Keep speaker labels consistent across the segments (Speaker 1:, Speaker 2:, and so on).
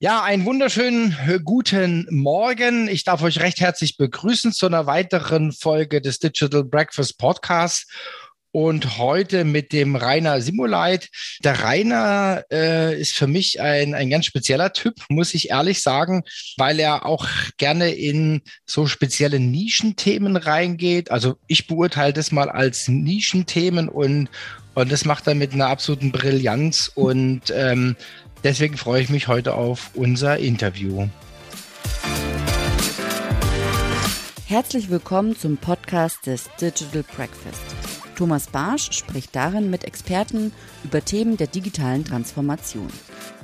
Speaker 1: Ja, einen wunderschönen äh, guten Morgen. Ich darf euch recht herzlich begrüßen zu einer weiteren Folge des Digital Breakfast Podcasts. Und heute mit dem Rainer Simuleit. Der Rainer äh, ist für mich ein, ein ganz spezieller Typ, muss ich ehrlich sagen, weil er auch gerne in so spezielle Nischenthemen reingeht. Also ich beurteile das mal als Nischenthemen und, und das macht er mit einer absoluten Brillanz. Und ähm, Deswegen freue ich mich heute auf unser Interview.
Speaker 2: Herzlich willkommen zum Podcast des Digital Breakfast. Thomas Barsch spricht darin mit Experten über Themen der digitalen Transformation.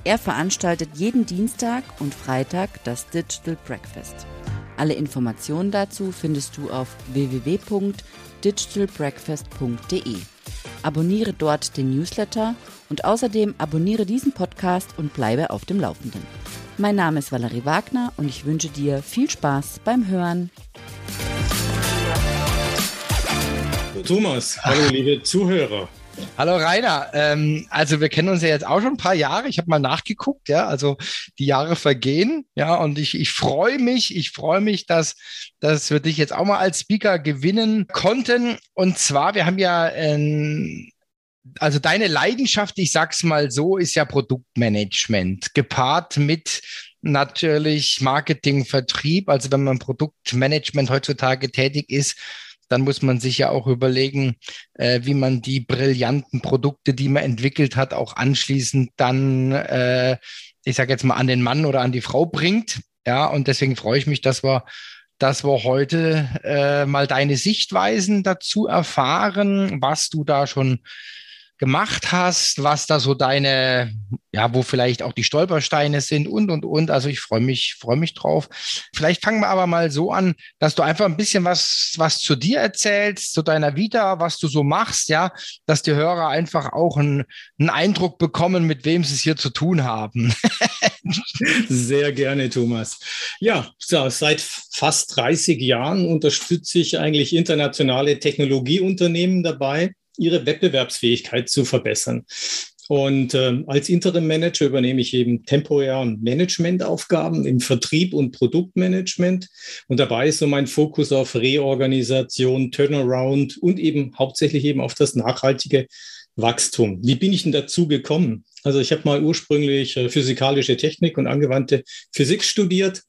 Speaker 2: Er veranstaltet jeden Dienstag und Freitag das Digital Breakfast. Alle Informationen dazu findest du auf www.digitalbreakfast.de. Abonniere dort den Newsletter und außerdem abonniere diesen Podcast und bleibe auf dem Laufenden. Mein Name ist Valerie Wagner und ich wünsche dir viel Spaß beim Hören.
Speaker 3: Thomas, hallo liebe Zuhörer.
Speaker 1: Hallo Rainer, ähm, also wir kennen uns ja jetzt auch schon ein paar Jahre. Ich habe mal nachgeguckt, ja, also die Jahre vergehen, ja, und ich, ich freue mich, ich freue mich, dass, dass wir dich jetzt auch mal als Speaker gewinnen konnten. Und zwar, wir haben ja ähm, also deine Leidenschaft, ich sag's mal so, ist ja Produktmanagement, gepaart mit natürlich Marketing, Vertrieb. Also wenn man Produktmanagement heutzutage tätig ist, dann muss man sich ja auch überlegen, äh, wie man die brillanten Produkte, die man entwickelt hat, auch anschließend dann, äh, ich sage jetzt mal, an den Mann oder an die Frau bringt. Ja, und deswegen freue ich mich, dass wir, dass wir heute äh, mal deine Sichtweisen dazu erfahren, was du da schon gemacht hast, was da so deine, ja, wo vielleicht auch die Stolpersteine sind und, und, und. Also ich freue mich, freue mich drauf. Vielleicht fangen wir aber mal so an, dass du einfach ein bisschen was, was zu dir erzählst, zu deiner Vita, was du so machst, ja, dass die Hörer einfach auch einen, einen Eindruck bekommen, mit wem sie es hier zu tun haben.
Speaker 3: Sehr gerne, Thomas. Ja, seit fast 30 Jahren unterstütze ich eigentlich internationale Technologieunternehmen dabei, ihre Wettbewerbsfähigkeit zu verbessern. Und äh, als Interim-Manager übernehme ich eben temporär Managementaufgaben im Vertrieb und Produktmanagement. Und dabei ist so mein Fokus auf Reorganisation, Turnaround und eben hauptsächlich eben auf das nachhaltige Wachstum. Wie bin ich denn dazu gekommen? Also ich habe mal ursprünglich äh, physikalische Technik und angewandte Physik studiert.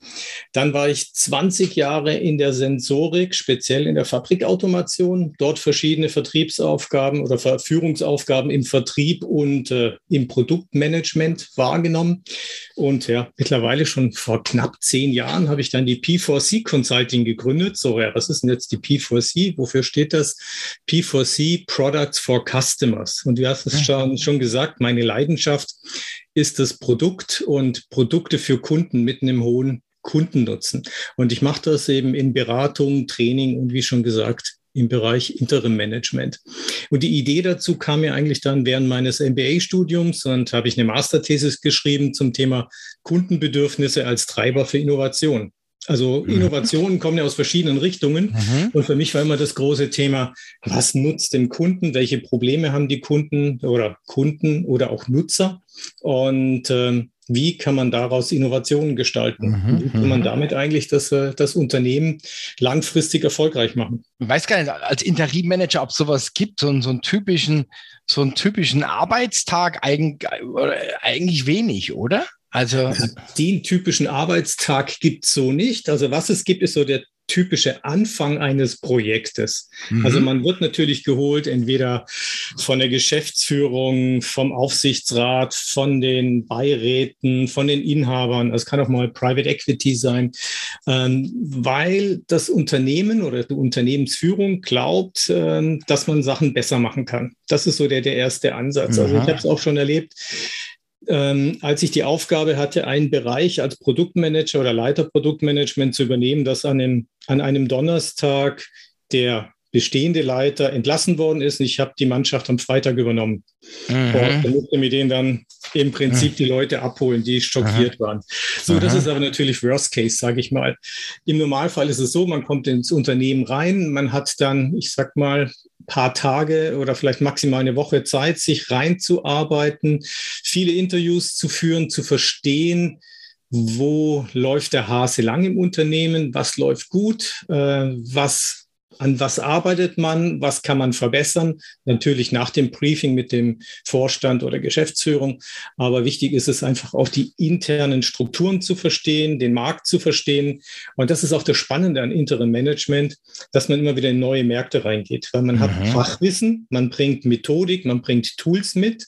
Speaker 3: Dann war ich 20 Jahre in der Sensorik, speziell in der Fabrikautomation, dort verschiedene Vertriebsaufgaben oder Führungsaufgaben im Vertrieb und äh, im Produktmanagement wahrgenommen. Und ja, mittlerweile schon vor knapp zehn Jahren habe ich dann die P4C Consulting gegründet. So, ja, was ist denn jetzt die P4C? Wofür steht das? P4C Products for Customers. Und du hast es schon, schon gesagt, meine Leidenschaft Leidenschaft ist das Produkt und Produkte für Kunden mit einem hohen Kundennutzen. Und ich mache das eben in Beratung, Training und wie schon gesagt, im Bereich Interim Management. Und die Idee dazu kam mir eigentlich dann während meines MBA-Studiums und habe ich eine Masterthesis geschrieben zum Thema Kundenbedürfnisse als Treiber für Innovation. Also mhm. Innovationen kommen ja aus verschiedenen Richtungen. Mhm. Und für mich war immer das große Thema, was nutzt dem Kunden? Welche Probleme haben die Kunden oder Kunden oder auch Nutzer? Und ähm, wie kann man daraus Innovationen gestalten? Mhm. Wie kann man mhm. damit eigentlich das, äh, das Unternehmen langfristig erfolgreich machen?
Speaker 1: Ich weiß gar nicht, als Interimmanager, ob es sowas gibt, so, so einen typischen, so einen typischen Arbeitstag eigentlich, eigentlich wenig, oder?
Speaker 3: Also den typischen Arbeitstag gibt es so nicht. Also was es gibt, ist so der typische Anfang eines Projektes. Mhm. Also man wird natürlich geholt, entweder von der Geschäftsführung, vom Aufsichtsrat, von den Beiräten, von den Inhabern. Es kann auch mal Private Equity sein, ähm, weil das Unternehmen oder die Unternehmensführung glaubt, ähm, dass man Sachen besser machen kann. Das ist so der, der erste Ansatz. Mhm. Also ich habe es auch schon erlebt ähm, als ich die Aufgabe hatte, einen Bereich als Produktmanager oder Leiter Produktmanagement zu übernehmen, dass an einem, an einem Donnerstag der bestehende Leiter entlassen worden ist. Und ich habe die Mannschaft am Freitag übernommen. Mhm. Und musste mit denen dann im Prinzip mhm. die Leute abholen, die schockiert mhm. waren. So, das ist aber natürlich Worst Case, sage ich mal. Im Normalfall ist es so, man kommt ins Unternehmen rein, man hat dann, ich sag mal, paar Tage oder vielleicht maximal eine Woche Zeit, sich reinzuarbeiten, viele Interviews zu führen, zu verstehen, wo läuft der Hase lang im Unternehmen, was läuft gut, äh, was an was arbeitet man, was kann man verbessern. Natürlich nach dem Briefing mit dem Vorstand oder Geschäftsführung. Aber wichtig ist es einfach auch die internen Strukturen zu verstehen, den Markt zu verstehen. Und das ist auch das Spannende an Interim Management, dass man immer wieder in neue Märkte reingeht, weil man mhm. hat Fachwissen, man bringt Methodik, man bringt Tools mit,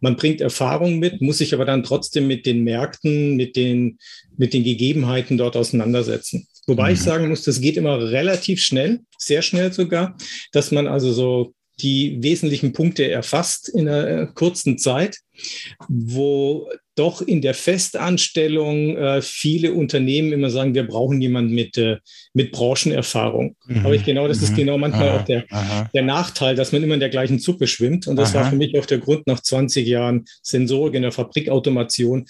Speaker 3: man bringt Erfahrung mit, muss sich aber dann trotzdem mit den Märkten, mit den, mit den Gegebenheiten dort auseinandersetzen. Wobei mhm. ich sagen muss, das geht immer relativ schnell, sehr schnell sogar, dass man also so die wesentlichen Punkte erfasst in einer kurzen Zeit, wo doch in der Festanstellung äh, viele Unternehmen immer sagen, wir brauchen jemanden mit, äh, mit Branchenerfahrung. Mhm. Aber ich genau, das mhm. ist genau manchmal aha, auch der, der Nachteil, dass man immer in der gleichen Suppe schwimmt. Und das aha. war für mich auch der Grund, nach 20 Jahren Sensorik in der Fabrikautomation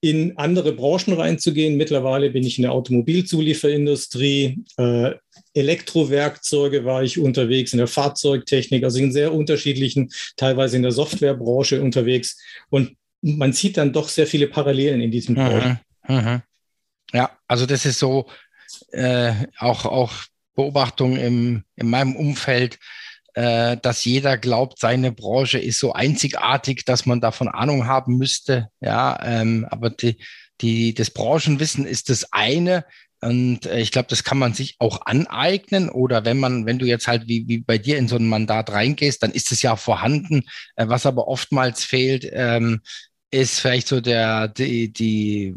Speaker 3: in andere Branchen reinzugehen. Mittlerweile bin ich in der Automobilzulieferindustrie, äh, Elektrowerkzeuge war ich unterwegs, in der Fahrzeugtechnik, also in sehr unterschiedlichen, teilweise in der Softwarebranche unterwegs. Und man sieht dann doch sehr viele Parallelen in diesem
Speaker 1: mhm, mhm. Ja, also das ist so äh, auch, auch Beobachtung im, in meinem Umfeld, äh, dass jeder glaubt, seine Branche ist so einzigartig, dass man davon Ahnung haben müsste. Ja, ähm, aber die, die, das Branchenwissen ist das eine. Und äh, ich glaube, das kann man sich auch aneignen. Oder wenn man, wenn du jetzt halt wie, wie bei dir in so ein Mandat reingehst, dann ist es ja vorhanden. Äh, was aber oftmals fehlt, ähm, ist vielleicht so der, die, die,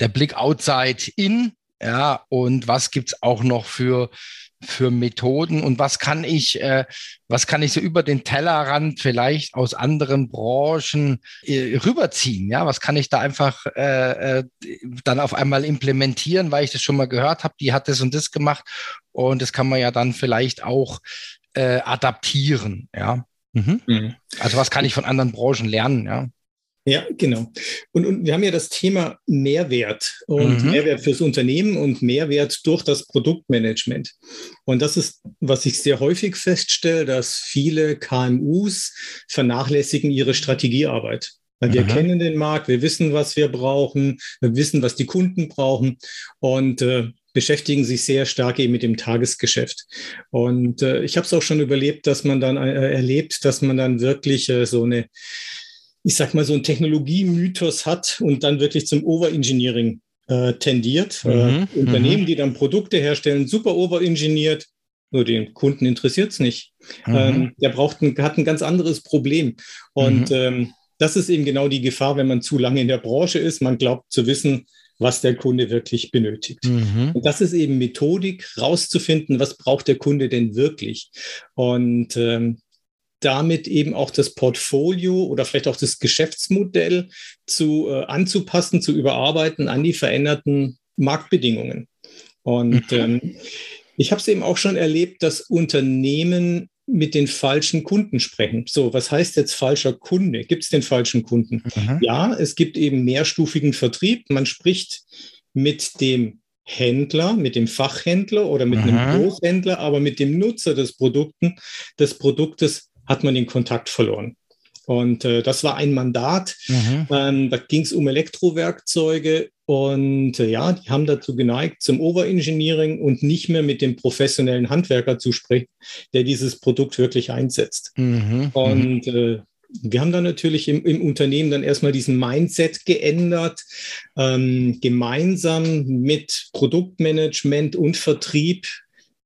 Speaker 1: der Blick outside in. Ja, und was gibt's auch noch für für Methoden und was kann ich, äh, was kann ich so über den Tellerrand vielleicht aus anderen Branchen äh, rüberziehen? Ja, was kann ich da einfach äh, äh, dann auf einmal implementieren, weil ich das schon mal gehört habe, die hat das und das gemacht und das kann man ja dann vielleicht auch äh, adaptieren. Ja. Mhm. Mhm. Also was kann ich von anderen Branchen lernen? Ja.
Speaker 3: Ja, genau. Und, und, wir haben ja das Thema Mehrwert und mhm. Mehrwert fürs Unternehmen und Mehrwert durch das Produktmanagement. Und das ist, was ich sehr häufig feststelle, dass viele KMUs vernachlässigen ihre Strategiearbeit. Weil wir mhm. kennen den Markt, wir wissen, was wir brauchen, wir wissen, was die Kunden brauchen und äh, beschäftigen sich sehr stark eben mit dem Tagesgeschäft. Und äh, ich habe es auch schon überlebt, dass man dann äh, erlebt, dass man dann wirklich äh, so eine ich sag mal, so ein Technologiemythos hat und dann wirklich zum Overengineering äh, tendiert. Äh, mhm, äh, Unternehmen, die dann Produkte herstellen, super overengineert, nur den Kunden interessiert es nicht. Mhm. Ähm, der braucht ein, hat ein ganz anderes Problem. Und mhm. ähm, das ist eben genau die Gefahr, wenn man zu lange in der Branche ist. Man glaubt zu wissen, was der Kunde wirklich benötigt. Mhm. Und das ist eben Methodik, rauszufinden, was braucht der Kunde denn wirklich. Und ähm, damit eben auch das Portfolio oder vielleicht auch das Geschäftsmodell zu äh, anzupassen, zu überarbeiten an die veränderten Marktbedingungen. Und mhm. ähm, ich habe es eben auch schon erlebt, dass Unternehmen mit den falschen Kunden sprechen. So, was heißt jetzt falscher Kunde? Gibt es den falschen Kunden? Mhm. Ja, es gibt eben mehrstufigen Vertrieb. Man spricht mit dem Händler, mit dem Fachhändler oder mit mhm. einem Großhändler, aber mit dem Nutzer des Produkten, des Produktes hat man den Kontakt verloren. Und äh, das war ein Mandat. Mhm. Ähm, da ging es um Elektrowerkzeuge und äh, ja, die haben dazu geneigt, zum Overengineering und nicht mehr mit dem professionellen Handwerker zu sprechen, der dieses Produkt wirklich einsetzt. Mhm. Und äh, wir haben dann natürlich im, im, Unternehmen dann erstmal diesen Mindset geändert, ähm, gemeinsam mit Produktmanagement und Vertrieb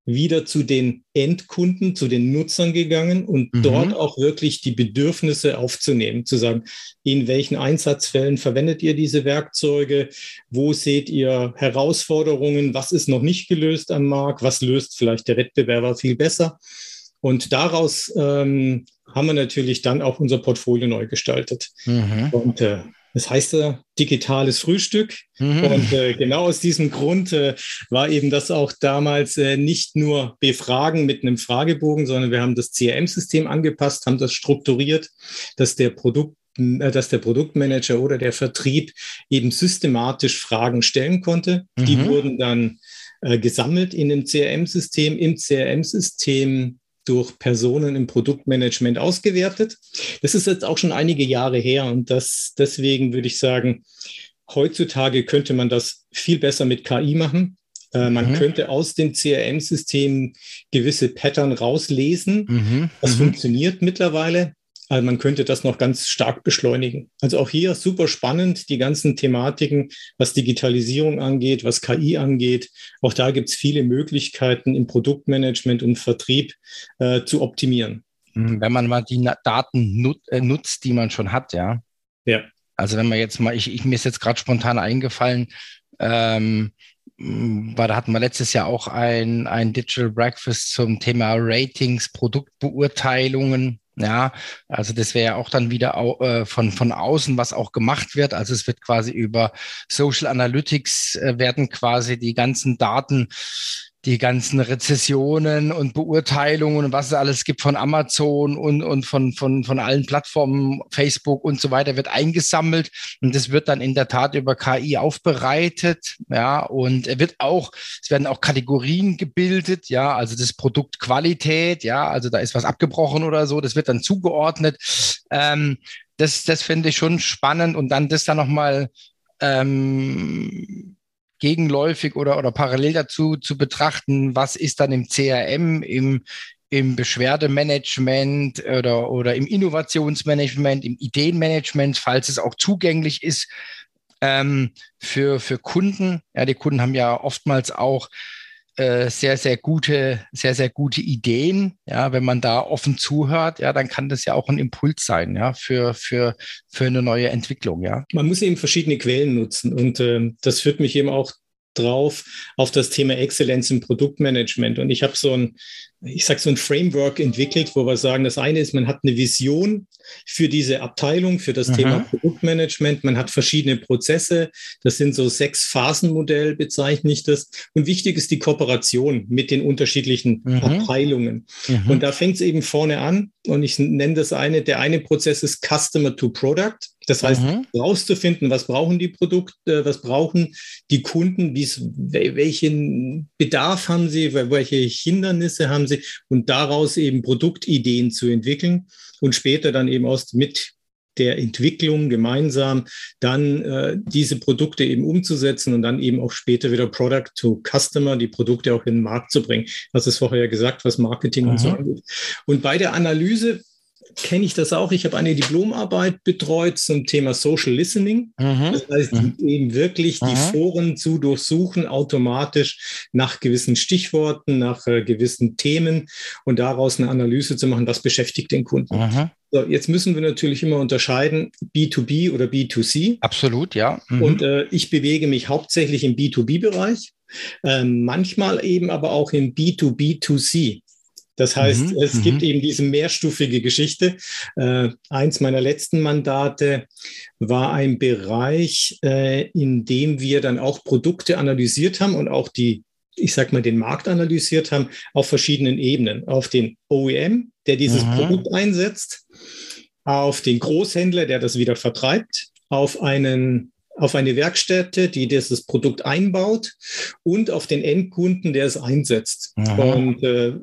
Speaker 3: wieder zu den Endkunden, zu den Nutzern gegangen und mhm. dort auch wirklich die Bedürfnisse aufzunehmen, zu sagen, in welchen Einsatzfällen verwendet ihr diese Werkzeuge, wo seht ihr Herausforderungen, was ist noch nicht gelöst am Markt, was löst vielleicht der Wettbewerber viel besser. Und daraus ähm, haben wir natürlich dann auch unser Portfolio neu gestaltet. Mhm. Und äh, das heißt äh, digitales Frühstück. Mhm. Und äh, genau aus diesem Grund äh, war eben das auch damals äh, nicht nur Befragen mit einem Fragebogen, sondern wir haben das CRM-System angepasst, haben das strukturiert, dass der Produkt äh, dass der Produktmanager oder der Vertrieb eben systematisch Fragen stellen konnte. Mhm. Die wurden dann äh, gesammelt in dem CRM-System. Im CRM-System durch Personen im Produktmanagement ausgewertet. Das ist jetzt auch schon einige Jahre her und das, deswegen würde ich sagen, heutzutage könnte man das viel besser mit KI machen. Äh, man mhm. könnte aus dem CRM-System gewisse Pattern rauslesen. Mhm. Das mhm. funktioniert mittlerweile. Also man könnte das noch ganz stark beschleunigen. Also auch hier super spannend, die ganzen Thematiken, was Digitalisierung angeht, was KI angeht. Auch da gibt es viele Möglichkeiten im Produktmanagement und Vertrieb äh, zu optimieren.
Speaker 1: Mhm, wenn man mal die Daten nut äh, nutzt, die man schon hat, ja. Ja. Also wenn man jetzt mal, ich, ich mir ist jetzt gerade spontan eingefallen, ähm, weil da hatten wir letztes Jahr auch ein, ein Digital Breakfast zum Thema Ratings, Produktbeurteilungen. Ja, also das wäre ja auch dann wieder au, äh, von, von außen, was auch gemacht wird. Also es wird quasi über Social Analytics äh, werden quasi die ganzen Daten die ganzen Rezessionen und Beurteilungen und was es alles gibt von Amazon und, und von, von, von allen Plattformen, Facebook und so weiter, wird eingesammelt. Und das wird dann in der Tat über KI aufbereitet, ja, und er wird auch, es werden auch Kategorien gebildet, ja, also das Produkt Qualität, ja, also da ist was abgebrochen oder so, das wird dann zugeordnet. Ähm, das, das finde ich schon spannend. Und dann das dann nochmal ähm, gegenläufig oder, oder parallel dazu zu betrachten, was ist dann im CRM, im, im Beschwerdemanagement oder, oder im Innovationsmanagement, im Ideenmanagement, falls es auch zugänglich ist ähm, für, für Kunden. Ja, die Kunden haben ja oftmals auch äh, sehr, sehr gute, sehr, sehr gute Ideen. Ja, wenn man da offen zuhört, ja, dann kann das ja auch ein Impuls sein, ja, für, für, für eine neue Entwicklung, ja.
Speaker 3: Man muss eben verschiedene Quellen nutzen und äh, das führt mich eben auch drauf auf das Thema Exzellenz im Produktmanagement. Und ich habe so ein, ich sage so ein Framework entwickelt, wo wir sagen, das eine ist, man hat eine Vision für diese Abteilung, für das Aha. Thema Produktmanagement. Man hat verschiedene Prozesse. Das sind so sechs Phasenmodell, bezeichne ich das. Und wichtig ist die Kooperation mit den unterschiedlichen mhm. Abteilungen. Mhm. Und da fängt es eben vorne an. Und ich nenne das eine, der eine Prozess ist Customer to Product. Das heißt, mhm. rauszufinden, was brauchen die Produkte, was brauchen die Kunden, welchen Bedarf haben sie, welche Hindernisse haben sie und daraus eben Produktideen zu entwickeln und später dann eben aus mit der Entwicklung gemeinsam dann äh, diese Produkte eben umzusetzen und dann eben auch später wieder Product to Customer, die Produkte auch in den Markt zu bringen. Das ist vorher ja gesagt, was Marketing mhm. und so angeht. Und bei der Analyse kenne ich das auch. Ich habe eine Diplomarbeit betreut zum Thema Social Listening. Mhm. Das heißt, mhm. eben wirklich die mhm. Foren zu durchsuchen, automatisch nach gewissen Stichworten, nach äh, gewissen Themen und daraus eine Analyse zu machen, was beschäftigt den Kunden. Mhm. So, jetzt müssen wir natürlich immer unterscheiden, B2B oder B2C.
Speaker 1: Absolut, ja.
Speaker 3: Mhm. Und äh, ich bewege mich hauptsächlich im B2B-Bereich. Äh, manchmal eben aber auch im B2B2C. Das heißt, mhm, es gibt mhm. eben diese mehrstufige Geschichte. Äh, eins meiner letzten Mandate war ein Bereich, äh, in dem wir dann auch Produkte analysiert haben und auch die, ich sag mal, den Markt analysiert haben auf verschiedenen Ebenen. Auf den OEM, der dieses mhm. Produkt einsetzt, auf den Großhändler, der das wieder vertreibt, auf einen auf eine Werkstätte, die dieses Produkt einbaut und auf den Endkunden, der es einsetzt. Mhm. Und äh,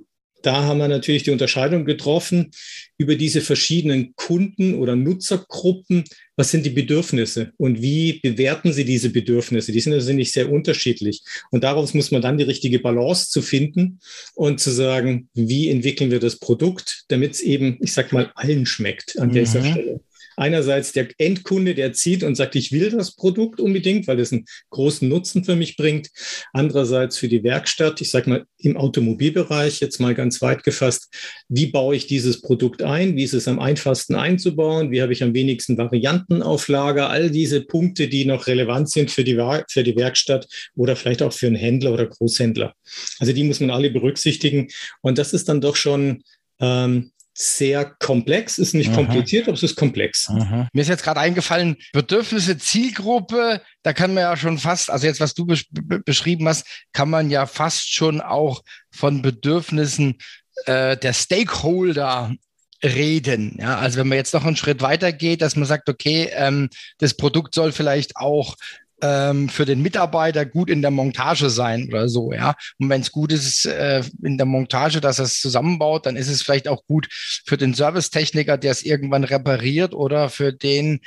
Speaker 3: da haben wir natürlich die Unterscheidung getroffen über diese verschiedenen Kunden oder Nutzergruppen. Was sind die Bedürfnisse und wie bewerten sie diese Bedürfnisse? Die sind also nicht sehr unterschiedlich. Und daraus muss man dann die richtige Balance zu finden und zu sagen, wie entwickeln wir das Produkt, damit es eben, ich sag mal, allen schmeckt an mhm. dieser Stelle einerseits der Endkunde, der zieht und sagt, ich will das Produkt unbedingt, weil es einen großen Nutzen für mich bringt. Andererseits für die Werkstatt, ich sage mal im Automobilbereich, jetzt mal ganz weit gefasst, wie baue ich dieses Produkt ein? Wie ist es am einfachsten einzubauen? Wie habe ich am wenigsten Varianten auf Lager? All diese Punkte, die noch relevant sind für die, für die Werkstatt oder vielleicht auch für einen Händler oder Großhändler. Also die muss man alle berücksichtigen. Und das ist dann doch schon ähm, sehr komplex, ist nicht Aha. kompliziert, aber es ist komplex.
Speaker 1: Aha. Mir ist jetzt gerade eingefallen, Bedürfnisse, Zielgruppe, da kann man ja schon fast, also jetzt was du besch beschrieben hast, kann man ja fast schon auch von Bedürfnissen äh, der Stakeholder reden. Ja, also wenn man jetzt noch einen Schritt weiter geht, dass man sagt, okay, ähm, das Produkt soll vielleicht auch ähm, für den Mitarbeiter gut in der Montage sein oder so, ja. Und wenn es gut ist äh, in der Montage, dass er es zusammenbaut, dann ist es vielleicht auch gut für den Servicetechniker, der es irgendwann repariert oder für den,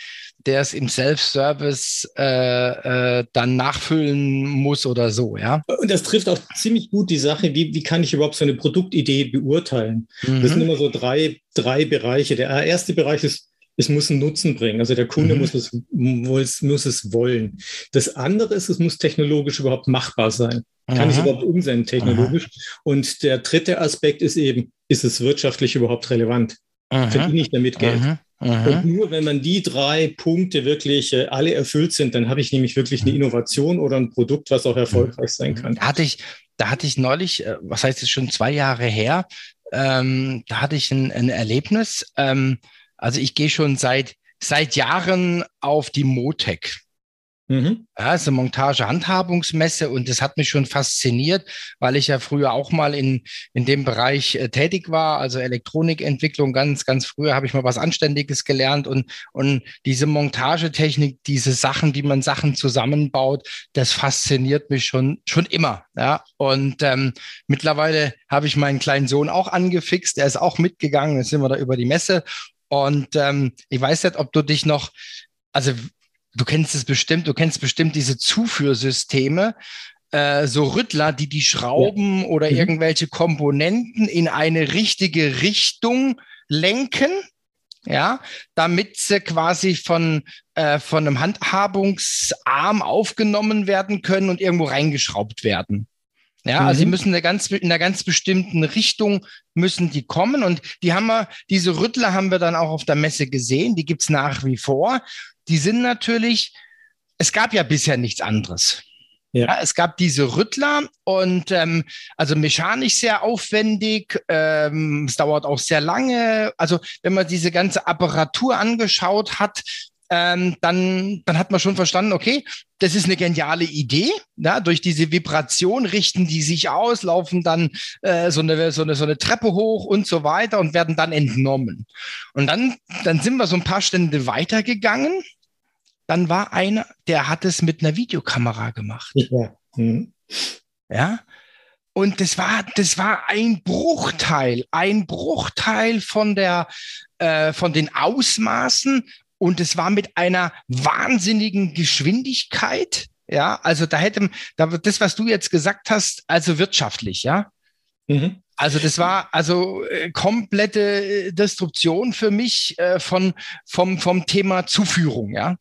Speaker 1: der es im Self-Service äh, äh, dann nachfüllen muss oder so, ja.
Speaker 3: Und das trifft auch ziemlich gut die Sache, wie, wie kann ich überhaupt so eine Produktidee beurteilen? Mhm. Das sind immer so drei, drei Bereiche. Der erste Bereich ist es muss einen Nutzen bringen. Also der Kunde mhm. muss, es, muss, muss es wollen. Das andere ist, es muss technologisch überhaupt machbar sein. Kann ich es überhaupt umsetzen technologisch? Aha. Und der dritte Aspekt ist eben, ist es wirtschaftlich überhaupt relevant? Aha. Verdiene ich damit Geld? Aha. Und nur wenn man die drei Punkte wirklich äh, alle erfüllt sind, dann habe ich nämlich wirklich eine Innovation oder ein Produkt, was auch erfolgreich sein kann.
Speaker 1: Da hatte ich, da hatte ich neulich, äh, was heißt es schon zwei Jahre her, ähm, da hatte ich ein, ein Erlebnis. Ähm, also ich gehe schon seit, seit Jahren auf die Motec. Mhm. Ja, ist eine Montage-Handhabungsmesse und das hat mich schon fasziniert, weil ich ja früher auch mal in, in dem Bereich äh, tätig war, also Elektronikentwicklung ganz, ganz früher habe ich mal was Anständiges gelernt und, und diese Montagetechnik, diese Sachen, wie man Sachen zusammenbaut, das fasziniert mich schon, schon immer. Ja, und ähm, mittlerweile habe ich meinen kleinen Sohn auch angefixt, der ist auch mitgegangen, jetzt sind wir da über die Messe und ähm, ich weiß nicht, ob du dich noch, also du kennst es bestimmt, du kennst bestimmt diese Zuführsysteme, äh, so Rüttler, die die Schrauben ja. oder mhm. irgendwelche Komponenten in eine richtige Richtung lenken. Ja, damit sie quasi von, äh, von einem Handhabungsarm aufgenommen werden können und irgendwo reingeschraubt werden. Ja, mhm. also sie müssen in einer, ganz, in einer ganz bestimmten Richtung müssen die kommen und die haben wir, diese Rüttler haben wir dann auch auf der Messe gesehen, die gibt's nach wie vor. Die sind natürlich, es gab ja bisher nichts anderes. Ja. ja. es gab diese Rüttler und ähm, also mechanisch sehr aufwendig. Ähm, es dauert auch sehr lange. Also wenn man diese ganze Apparatur angeschaut hat, ähm, dann, dann hat man schon verstanden, okay, das ist eine geniale Idee. Ja, durch diese Vibration richten die sich aus, laufen dann äh, so, eine, so, eine, so eine Treppe hoch und so weiter und werden dann entnommen. Und dann, dann sind wir so ein paar Stände weitergegangen. Dann war einer, der hat es mit einer Videokamera gemacht. Ja. Mhm. ja? Und das war, das war ein Bruchteil, ein Bruchteil von der, äh, von den Ausmaßen und es war mit einer wahnsinnigen Geschwindigkeit. Ja, also da hätte, da, das, was du jetzt gesagt hast, also wirtschaftlich, ja. Mhm. Also das war also äh, komplette äh, Destruktion für mich äh, von, vom, vom Thema Zuführung, ja.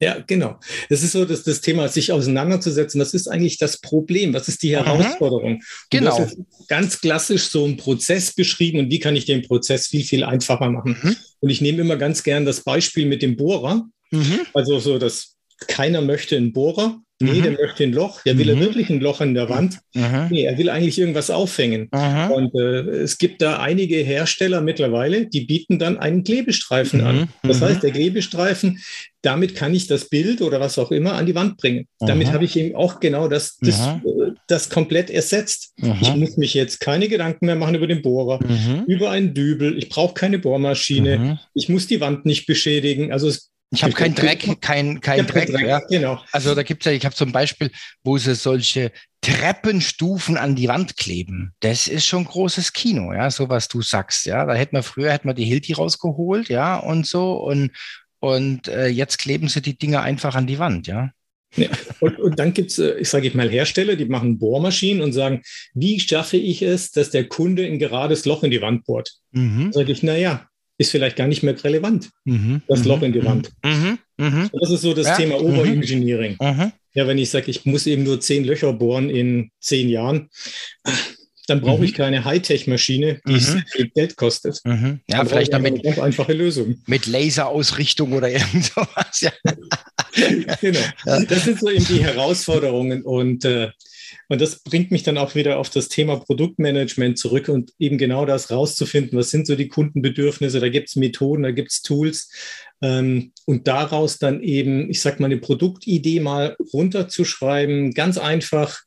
Speaker 3: Ja, genau. Es ist so, dass das Thema sich auseinanderzusetzen, das ist eigentlich das Problem. Was ist die mhm. Herausforderung? Mhm.
Speaker 1: Genau.
Speaker 3: ganz klassisch so einen Prozess beschrieben und wie kann ich den Prozess viel, viel einfacher machen? Mhm. Und ich nehme immer ganz gern das Beispiel mit dem Bohrer. Mhm. Also so, dass keiner möchte einen Bohrer. Nee, mhm. der möchte ein Loch. Ja, will mhm. er wirklich ein Loch in der Wand? Mhm. Nee, er will eigentlich irgendwas auffängen. Mhm. Und äh, es gibt da einige Hersteller mittlerweile, die bieten dann einen Klebestreifen an. Mhm. Das heißt, der Klebestreifen, damit kann ich das Bild oder was auch immer an die Wand bringen. Damit habe ich eben auch genau das, das, äh, das komplett ersetzt. Ich muss mich jetzt keine Gedanken mehr machen über den Bohrer, über einen Dübel. Ich brauche keine Bohrmaschine. Ich muss die Wand nicht beschädigen. Also es
Speaker 1: ich habe keinen Dreck, kein, kein Dreck. Dreck ja. Genau. Also da gibt's ja, ich habe zum Beispiel, wo sie solche Treppenstufen an die Wand kleben. Das ist schon großes Kino, ja, so was du sagst, ja. Da hätte man früher hätte man die Hilti rausgeholt, ja, und so und und äh, jetzt kleben sie die Dinger einfach an die Wand, ja.
Speaker 3: Ja. Und, und dann gibt es, äh, ich sage mal, Hersteller, die machen Bohrmaschinen und sagen, wie schaffe ich es, dass der Kunde ein gerades Loch in die Wand bohrt? Mhm. Sage ich, naja, ist vielleicht gar nicht mehr relevant, mhm. das Loch in die Wand. Mhm. Mhm. Das ist so das ja. Thema Overengineering. Mhm. mhm. Ja, wenn ich sage, ich muss eben nur zehn Löcher bohren in zehn Jahren, dann brauche ich mhm. keine Hightech-Maschine, die mhm. viel Geld kostet.
Speaker 1: Mhm. Ja, dann vielleicht damit eine
Speaker 3: ganz einfache Lösung.
Speaker 1: Mit Laserausrichtung oder irgend sowas. Ja.
Speaker 3: genau. Das sind so eben die Herausforderungen und äh, und das bringt mich dann auch wieder auf das Thema Produktmanagement zurück und eben genau das rauszufinden, was sind so die Kundenbedürfnisse, da gibt es Methoden, da gibt es Tools ähm, und daraus dann eben, ich sag mal, eine Produktidee mal runterzuschreiben, ganz einfach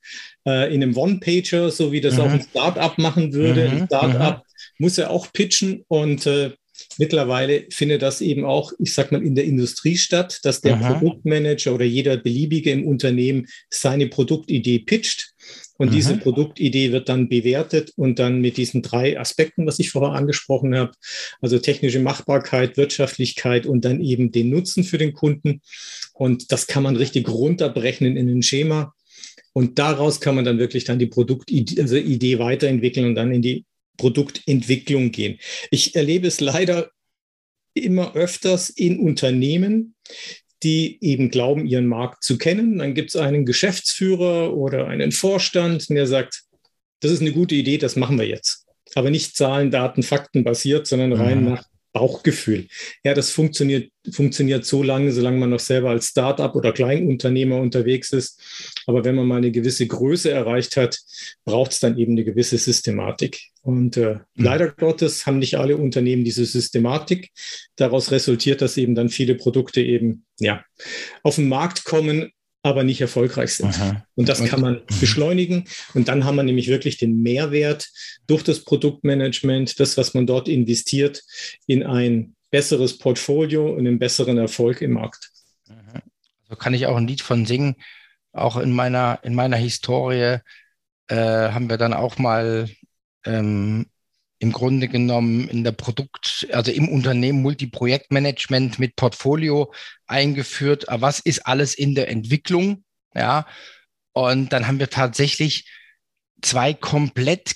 Speaker 3: äh, in einem One-Pager, so wie das mhm. auch ein Startup machen würde. Mhm. Ein Startup mhm. muss ja auch pitchen und äh, Mittlerweile findet das eben auch, ich sag mal, in der Industrie statt, dass der Aha. Produktmanager oder jeder beliebige im Unternehmen seine Produktidee pitcht. Und mhm. diese Produktidee wird dann bewertet und dann mit diesen drei Aspekten, was ich vorher angesprochen habe, also technische Machbarkeit, Wirtschaftlichkeit und dann eben den Nutzen für den Kunden. Und das kann man richtig runterbrechen in ein Schema. Und daraus kann man dann wirklich dann die Produktidee also Idee weiterentwickeln und dann in die Produktentwicklung gehen. Ich erlebe es leider immer öfters in Unternehmen, die eben glauben, ihren Markt zu kennen. Dann gibt es einen Geschäftsführer oder einen Vorstand, der sagt, das ist eine gute Idee, das machen wir jetzt. Aber nicht Zahlen, Daten, Fakten basiert, sondern rein mhm. nach Bauchgefühl. Ja, das funktioniert, funktioniert so lange, solange man noch selber als Startup oder Kleinunternehmer unterwegs ist. Aber wenn man mal eine gewisse Größe erreicht hat, braucht es dann eben eine gewisse Systematik. Und äh, mhm. leider Gottes haben nicht alle Unternehmen diese Systematik. Daraus resultiert, dass eben dann viele Produkte eben ja, auf den Markt kommen, aber nicht erfolgreich sind. Aha. Und das kann man mhm. beschleunigen. Und dann haben wir nämlich wirklich den Mehrwert durch das Produktmanagement, das, was man dort investiert, in ein besseres Portfolio und einen besseren Erfolg im Markt.
Speaker 1: Also kann ich auch ein Lied von singen. Auch in meiner, in meiner Historie äh, haben wir dann auch mal ähm, im Grunde genommen in der Produkt, also im Unternehmen Multiprojektmanagement mit Portfolio eingeführt. Was ist alles in der Entwicklung? Ja. Und dann haben wir tatsächlich zwei komplett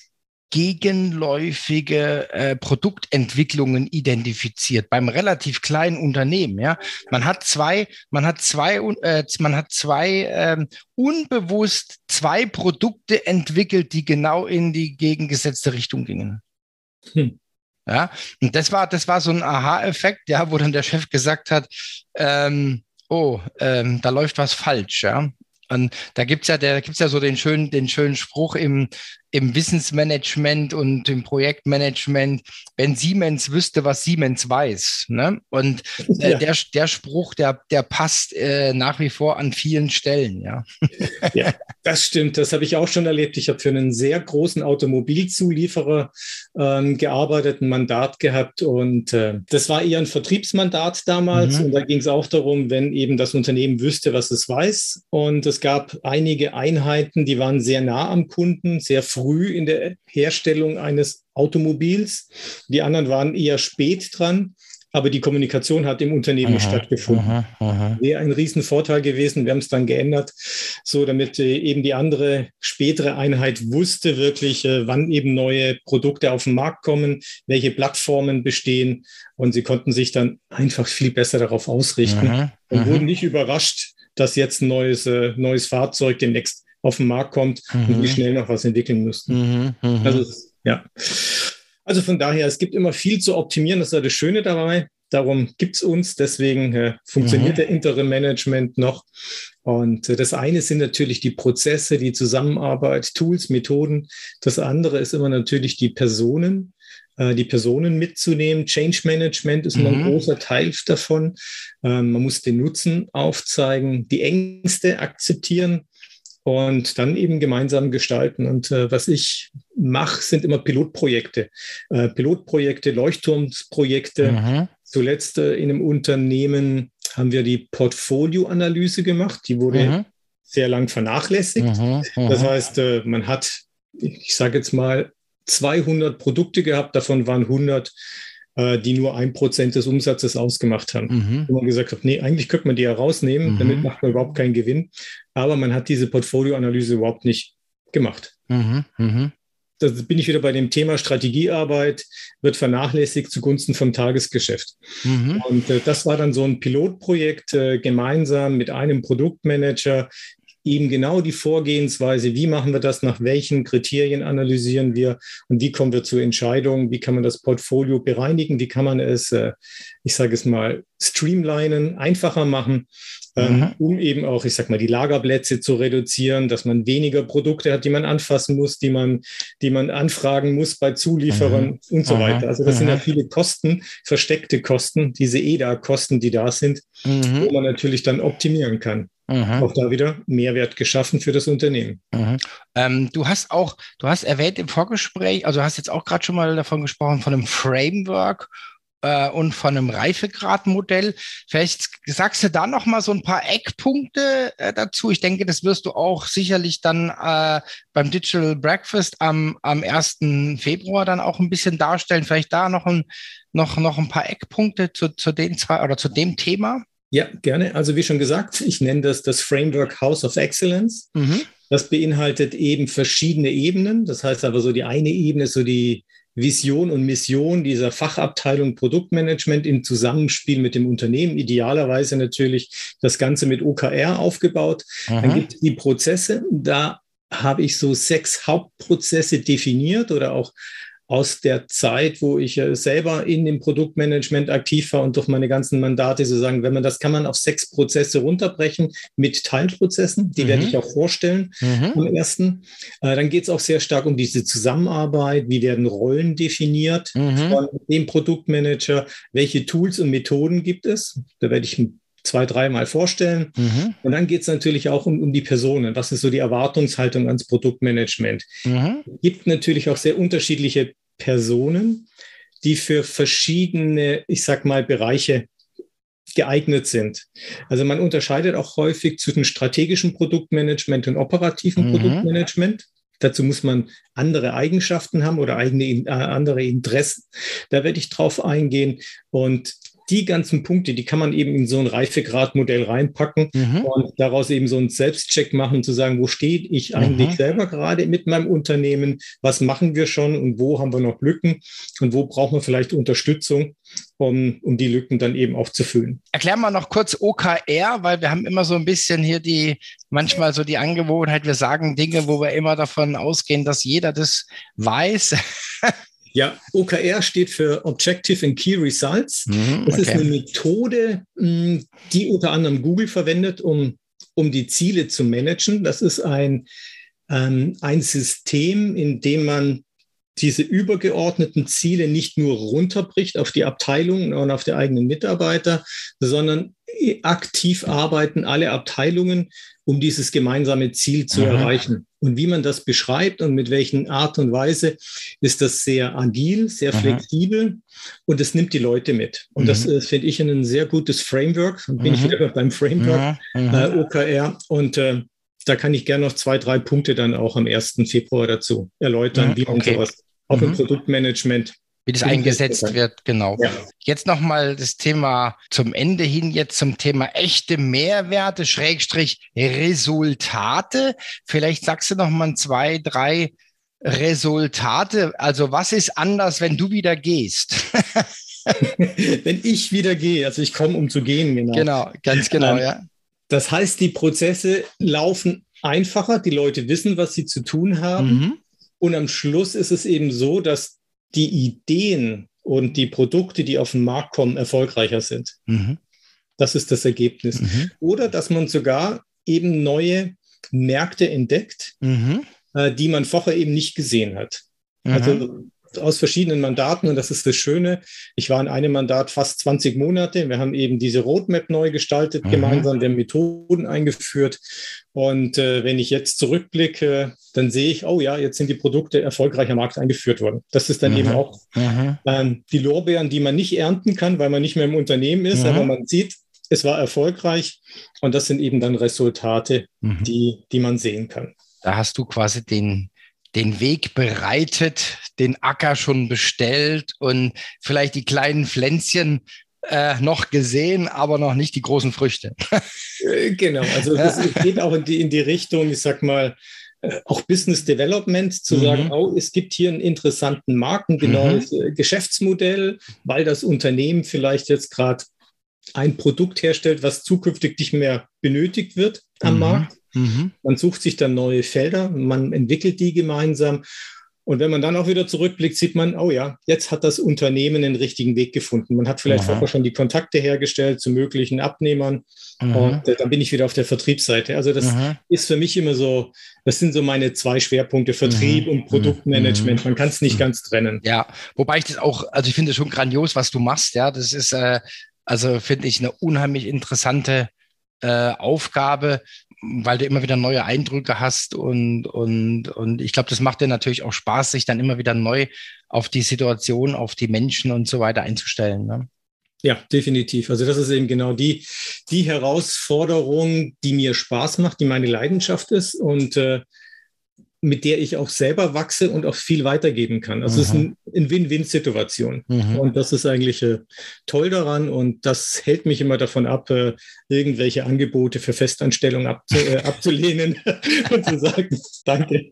Speaker 1: gegenläufige äh, Produktentwicklungen identifiziert beim relativ kleinen Unternehmen. Ja, man hat zwei, man hat zwei, äh, man hat zwei ähm, unbewusst zwei Produkte entwickelt, die genau in die gegengesetzte Richtung gingen. Hm. Ja, und das war, das war so ein Aha-Effekt, ja, wo dann der Chef gesagt hat, ähm, oh, ähm, da läuft was falsch, ja. Und da gibt's ja, ja so den schönen, den schönen Spruch im, im Wissensmanagement und im Projektmanagement, wenn Siemens wüsste, was Siemens weiß. Ne? Und äh, ja. der, der Spruch, der, der passt äh, nach wie vor an vielen Stellen. Ja,
Speaker 3: ja das stimmt. Das habe ich auch schon erlebt. Ich habe für einen sehr großen Automobilzulieferer ähm, gearbeitet, ein Mandat gehabt und äh, das war eher ein Vertriebsmandat damals. Mhm. Und da ging es auch darum, wenn eben das Unternehmen wüsste, was es weiß. Und es gab einige Einheiten, die waren sehr nah am Kunden, sehr früh früh in der Herstellung eines Automobils. Die anderen waren eher spät dran, aber die Kommunikation hat im Unternehmen aha, stattgefunden. Aha, aha. Wäre ein Riesenvorteil gewesen. Wir haben es dann geändert, so damit äh, eben die andere spätere Einheit wusste wirklich, äh, wann eben neue Produkte auf den Markt kommen, welche Plattformen bestehen und sie konnten sich dann einfach viel besser darauf ausrichten und wurden nicht überrascht, dass jetzt ein neues, äh, neues Fahrzeug demnächst auf den Markt kommt mhm. und wie schnell noch was entwickeln müssten. Mhm, mhm. Also, ja. Also von daher, es gibt immer viel zu optimieren, das ist ja das Schöne dabei. Darum gibt es uns, deswegen äh, funktioniert mhm. der Interim Management noch. Und äh, das eine sind natürlich die Prozesse, die Zusammenarbeit, Tools, Methoden. Das andere ist immer natürlich die Personen, äh, die Personen mitzunehmen. Change Management ist immer ein mhm. großer Teil davon. Ähm, man muss den Nutzen aufzeigen, die Ängste akzeptieren und dann eben gemeinsam gestalten. Und äh, was ich mache, sind immer Pilotprojekte. Äh, Pilotprojekte, Leuchtturmsprojekte. Mhm. Zuletzt äh, in einem Unternehmen haben wir die Portfolioanalyse gemacht. Die wurde mhm. sehr lang vernachlässigt. Mhm. mhm. Das heißt, äh, man hat, ich sage jetzt mal, 200 Produkte gehabt, davon waren 100 äh, die nur ein Prozent des Umsatzes ausgemacht haben. Mhm. Wo man gesagt hat, nee, eigentlich könnte man die ja rausnehmen, mhm. damit macht man überhaupt keinen Gewinn. Aber man hat diese Portfolioanalyse überhaupt nicht gemacht. Mhm. Mhm. Da bin ich wieder bei dem Thema Strategiearbeit, wird vernachlässigt zugunsten vom Tagesgeschäft. Mhm. Und äh, das war dann so ein Pilotprojekt äh, gemeinsam mit einem Produktmanager, eben genau die Vorgehensweise, wie machen wir das, nach welchen Kriterien analysieren wir und wie kommen wir zur Entscheidung, wie kann man das Portfolio bereinigen, wie kann man es, äh, ich sage es mal, streamlinen, einfacher machen, ähm, mhm. um eben auch, ich sage mal, die Lagerplätze zu reduzieren, dass man weniger Produkte hat, die man anfassen muss, die man, die man anfragen muss bei Zulieferern mhm. und so weiter. Also das mhm. sind ja viele Kosten, versteckte Kosten, diese EDA-Kosten, die da sind, mhm. wo man natürlich dann optimieren kann. Mhm. Auch da wieder Mehrwert geschaffen für das Unternehmen.
Speaker 1: Mhm. Ähm, du hast auch, du hast erwähnt im Vorgespräch, also hast jetzt auch gerade schon mal davon gesprochen, von einem Framework. äh, und von einem Reifegradmodell. Vielleicht sagst du da noch mal so ein paar Eckpunkte äh, dazu. Ich denke, das wirst du auch sicherlich dann äh, beim Digital Breakfast am, am 1. Februar dann auch ein bisschen darstellen. Vielleicht da noch ein, noch, noch ein paar Eckpunkte zu, zu den zwei oder zu dem Thema.
Speaker 3: Ja, gerne. Also wie schon gesagt, ich nenne das das Framework House of Excellence. Mhm. Das beinhaltet eben verschiedene Ebenen. Das heißt aber so die eine Ebene ist so die Vision und Mission dieser Fachabteilung Produktmanagement im Zusammenspiel mit dem Unternehmen, idealerweise natürlich das Ganze mit OKR aufgebaut. Aha. Dann gibt es die Prozesse, da habe ich so sechs Hauptprozesse definiert oder auch aus der Zeit, wo ich selber in dem Produktmanagement aktiv war und durch meine ganzen Mandate so sagen, wenn man das kann man auf sechs Prozesse runterbrechen mit Teilprozessen, die mhm. werde ich auch vorstellen mhm. am ersten. Äh, dann geht es auch sehr stark um diese Zusammenarbeit, wie werden Rollen definiert mhm. von dem Produktmanager, welche Tools und Methoden gibt es. Da werde ich ein zwei, dreimal vorstellen. Mhm. Und dann geht es natürlich auch um, um die Personen. Was ist so die Erwartungshaltung ans Produktmanagement? Mhm. Es gibt natürlich auch sehr unterschiedliche Personen, die für verschiedene, ich sag mal, Bereiche geeignet sind. Also man unterscheidet auch häufig zwischen strategischem Produktmanagement und operativen mhm. Produktmanagement. Dazu muss man andere Eigenschaften haben oder eigene, äh, andere Interessen. Da werde ich drauf eingehen. Und die ganzen Punkte, die kann man eben in so ein Reifegradmodell reinpacken mhm. und daraus eben so einen Selbstcheck machen, zu sagen, wo stehe ich eigentlich mhm. selber gerade mit meinem Unternehmen, was machen wir schon und wo haben wir noch Lücken und wo braucht man vielleicht Unterstützung, um, um die Lücken dann eben auch zu füllen.
Speaker 1: Erklär mal noch kurz OKR, weil wir haben immer so ein bisschen hier die, manchmal so die Angewohnheit, wir sagen Dinge, wo wir immer davon ausgehen, dass jeder das weiß.
Speaker 3: Ja, OKR steht für Objective and Key Results. Mhm, das okay. ist eine Methode, hm, die unter anderem Google verwendet, um, um die Ziele zu managen. Das ist ein, ähm, ein System, in dem man diese übergeordneten Ziele nicht nur runterbricht auf die Abteilungen und auf die eigenen Mitarbeiter, sondern aktiv arbeiten alle Abteilungen, um dieses gemeinsame Ziel zu Aha. erreichen. Und wie man das beschreibt und mit welchen Art und Weise, ist das sehr agil, sehr Aha. flexibel und es nimmt die Leute mit. Und mhm. das äh, finde ich ein sehr gutes Framework. Und bin mhm. ich wieder beim Framework äh, OKR. Und äh, da kann ich gerne noch zwei, drei Punkte dann auch am 1. Februar dazu erläutern, ja, wie man okay. sowas auch mhm. im Produktmanagement
Speaker 1: wie das eingesetzt wird, genau. Ja. Jetzt nochmal das Thema zum Ende hin, jetzt zum Thema echte Mehrwerte, Schrägstrich Resultate. Vielleicht sagst du nochmal zwei, drei Resultate. Also was ist anders, wenn du wieder gehst?
Speaker 3: wenn ich wieder gehe, also ich komme, um zu gehen,
Speaker 1: genau. Genau, ganz genau, ähm, ja.
Speaker 3: Das heißt, die Prozesse laufen einfacher, die Leute wissen, was sie zu tun haben. Mhm. Und am Schluss ist es eben so, dass die Ideen und die Produkte, die auf den Markt kommen, erfolgreicher sind. Mhm. Das ist das Ergebnis. Mhm. Oder dass man sogar eben neue Märkte entdeckt, mhm. äh, die man vorher eben nicht gesehen hat. Also mhm aus verschiedenen Mandaten und das ist das Schöne. Ich war in einem Mandat fast 20 Monate. Wir haben eben diese Roadmap neu gestaltet, mhm. gemeinsam der Methoden eingeführt. Und äh, wenn ich jetzt zurückblicke, dann sehe ich, oh ja, jetzt sind die Produkte erfolgreich am Markt eingeführt worden. Das ist dann mhm. eben auch mhm. ähm, die Lorbeeren, die man nicht ernten kann, weil man nicht mehr im Unternehmen ist, mhm. aber man sieht, es war erfolgreich und das sind eben dann Resultate, mhm. die, die man sehen kann.
Speaker 1: Da hast du quasi den, den Weg bereitet, den Acker schon bestellt und vielleicht die kleinen Pflänzchen äh, noch gesehen, aber noch nicht die großen Früchte.
Speaker 3: Äh, genau, also das geht auch in die, in die Richtung, ich sag mal, äh, auch Business Development, zu mhm. sagen, oh, es gibt hier einen interessanten Markt, ein genaues mhm. Geschäftsmodell, weil das Unternehmen vielleicht jetzt gerade ein Produkt herstellt, was zukünftig nicht mehr benötigt wird am mhm. Markt. Mhm. Man sucht sich dann neue Felder, man entwickelt die gemeinsam. Und wenn man dann auch wieder zurückblickt, sieht man, oh ja, jetzt hat das Unternehmen den richtigen Weg gefunden. Man hat vielleicht Aha. vorher schon die Kontakte hergestellt zu möglichen Abnehmern. Aha. Und äh, dann bin ich wieder auf der Vertriebsseite. Also das Aha. ist für mich immer so, das sind so meine zwei Schwerpunkte, Vertrieb und Produktmanagement. Man kann es nicht ganz trennen.
Speaker 1: Ja, wobei ich das auch, also ich finde es schon grandios, was du machst. Ja, das ist, äh, also finde ich eine unheimlich interessante äh, Aufgabe weil du immer wieder neue Eindrücke hast und, und, und ich glaube, das macht dir natürlich auch Spaß, sich dann immer wieder neu auf die Situation, auf die Menschen und so weiter einzustellen. Ne?
Speaker 3: Ja, definitiv. Also das ist eben genau die, die Herausforderung, die mir Spaß macht, die meine Leidenschaft ist und äh, mit der ich auch selber wachse und auch viel weitergeben kann. Also es ist mhm. eine Win-Win-Situation. Mhm. Und das ist eigentlich äh, toll daran und das hält mich immer davon ab, äh, irgendwelche Angebote für Festanstellung abzu äh, abzulehnen und zu sagen, danke.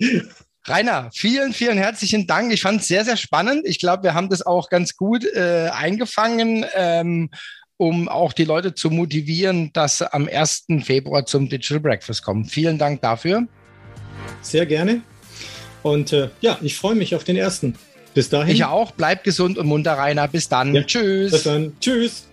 Speaker 1: Rainer, vielen, vielen herzlichen Dank. Ich fand es sehr, sehr spannend. Ich glaube, wir haben das auch ganz gut äh, eingefangen, ähm, um auch die Leute zu motivieren, dass sie am 1. Februar zum Digital Breakfast kommen. Vielen Dank dafür
Speaker 3: sehr gerne. Und äh, ja, ich freue mich auf den ersten. Bis dahin.
Speaker 1: Ich auch. Bleib gesund und munter, Rainer. Bis dann. Ja. Tschüss. Bis dann. Tschüss.